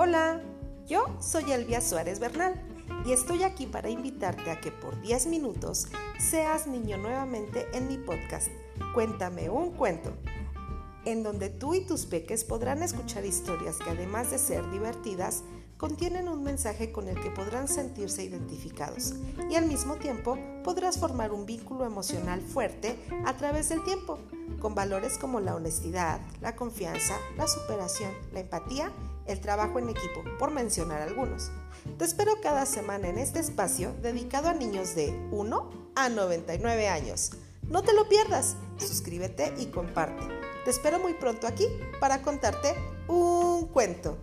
Hola, yo soy Elvia Suárez Bernal y estoy aquí para invitarte a que por 10 minutos seas niño nuevamente en mi podcast Cuéntame un cuento, en donde tú y tus peques podrán escuchar historias que además de ser divertidas, contienen un mensaje con el que podrán sentirse identificados y al mismo tiempo podrás formar un vínculo emocional fuerte a través del tiempo, con valores como la honestidad, la confianza, la superación, la empatía, el trabajo en equipo, por mencionar algunos. Te espero cada semana en este espacio dedicado a niños de 1 a 99 años. No te lo pierdas, suscríbete y comparte. Te espero muy pronto aquí para contarte un cuento.